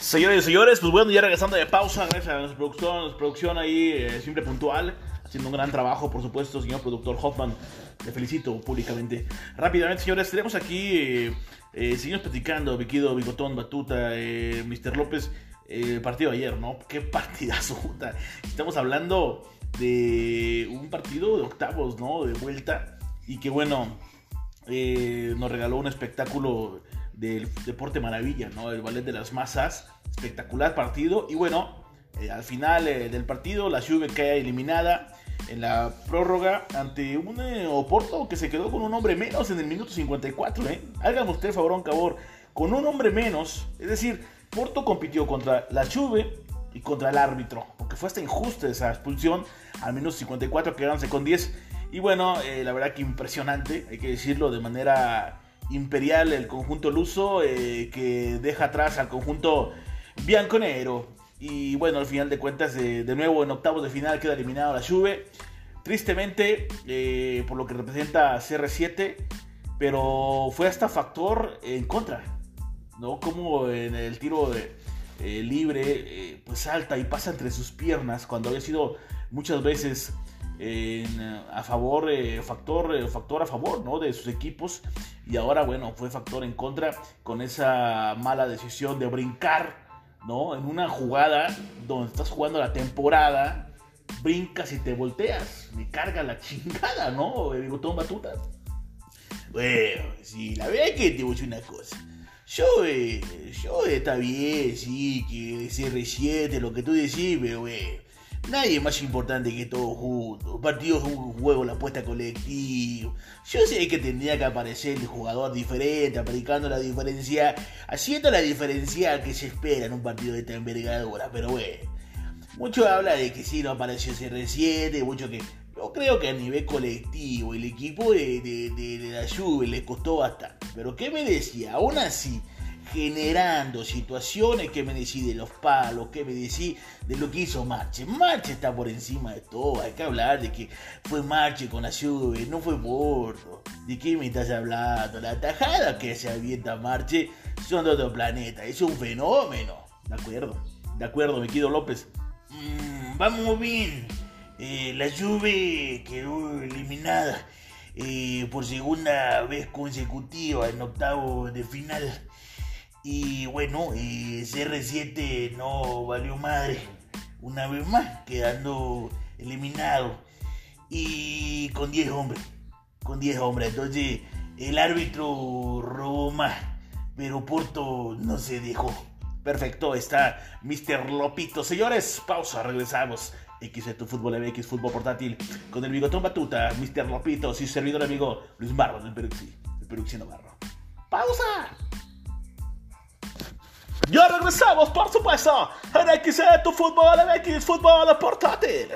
Señores y señores, pues bueno, ya regresando de pausa, gracias a nuestra producción, nuestra producción ahí eh, siempre puntual, haciendo un gran trabajo, por supuesto, señor productor Hoffman, le felicito públicamente. Rápidamente, señores, tenemos aquí, eh, eh, seguimos platicando, Viquido, Bigotón, Batuta, eh, Mr. López, el partido de ayer, ¿no? Qué partidazo, puta. Estamos hablando de un partido de octavos, ¿no? De vuelta, y que bueno, nos regaló un espectáculo del deporte maravilla, ¿no? El ballet de las masas, espectacular partido. Y bueno, eh, al final eh, del partido, la Juve queda eliminada en la prórroga ante un eh, Oporto que se quedó con un hombre menos en el minuto 54, ¿eh? Usted favor, un favor, con un hombre menos, es decir, Porto compitió contra la Juve y contra el árbitro, porque fue hasta injusta esa expulsión al minuto 54, quedándose con 10. Y bueno, eh, la verdad que impresionante, hay que decirlo de manera imperial el conjunto luso eh, que deja atrás al conjunto bianconero. Y bueno, al final de cuentas, eh, de nuevo en octavos de final queda eliminado la Juve. Tristemente, eh, por lo que representa CR7, pero fue hasta factor en contra. ¿no? Como en el tiro de, libre, pues salta y pasa entre sus piernas cuando había sido muchas veces en, a favor, eh, factor, eh, factor a favor ¿no? de sus equipos y ahora bueno, fue factor en contra con esa mala decisión de brincar ¿no? en una jugada donde estás jugando la temporada, brincas y te volteas, me carga la chingada, ¿no? Bigotón Batuta. Bueno, sí, la verdad es que te voy a decir una cosa. Yo, eh, yo está bien, sí, que CR7, lo que tú decís, pero, eh, Nadie es más importante que todos juntos. Un partido es un juego, la apuesta colectiva. Yo sé que tendría que aparecer el jugador diferente, aplicando la diferencia, haciendo la diferencia que se espera en un partido de esta envergadura. Pero bueno, mucho habla de que sí no apareció CR7, mucho que. Yo creo que a nivel colectivo, el equipo de, de la Juve le costó bastante. Pero ¿qué me decía? Aún así, generando situaciones que me decís de los palos, que me decís de lo que hizo Marche. Marche está por encima de todo, hay que hablar de que fue Marche con la Juve, no fue Porto. ¿De qué me estás hablando? La tajada que se avienta Marche son de otro planeta, es un fenómeno. De acuerdo, de acuerdo, me quedo López. Mm, vamos bien, eh, la Juve quedó eliminada. Eh, por segunda vez consecutiva en octavo de final. Y bueno, eh, CR7 no valió madre una vez más, quedando eliminado. Y con 10 hombres, con 10 hombres. Entonces el árbitro robó más, pero Porto no se dejó. Perfecto, está Mr. Lopito. Señores, pausa, regresamos. X tu fútbol MX, fútbol portátil, con el bigotón batuta, Mr. Lopito, su servidor amigo Luis Barro del Peruxi, el Peruxiano Barro. ¡Pausa! Ya regresamos, por supuesto, en X tu fútbol MX, fútbol portátil.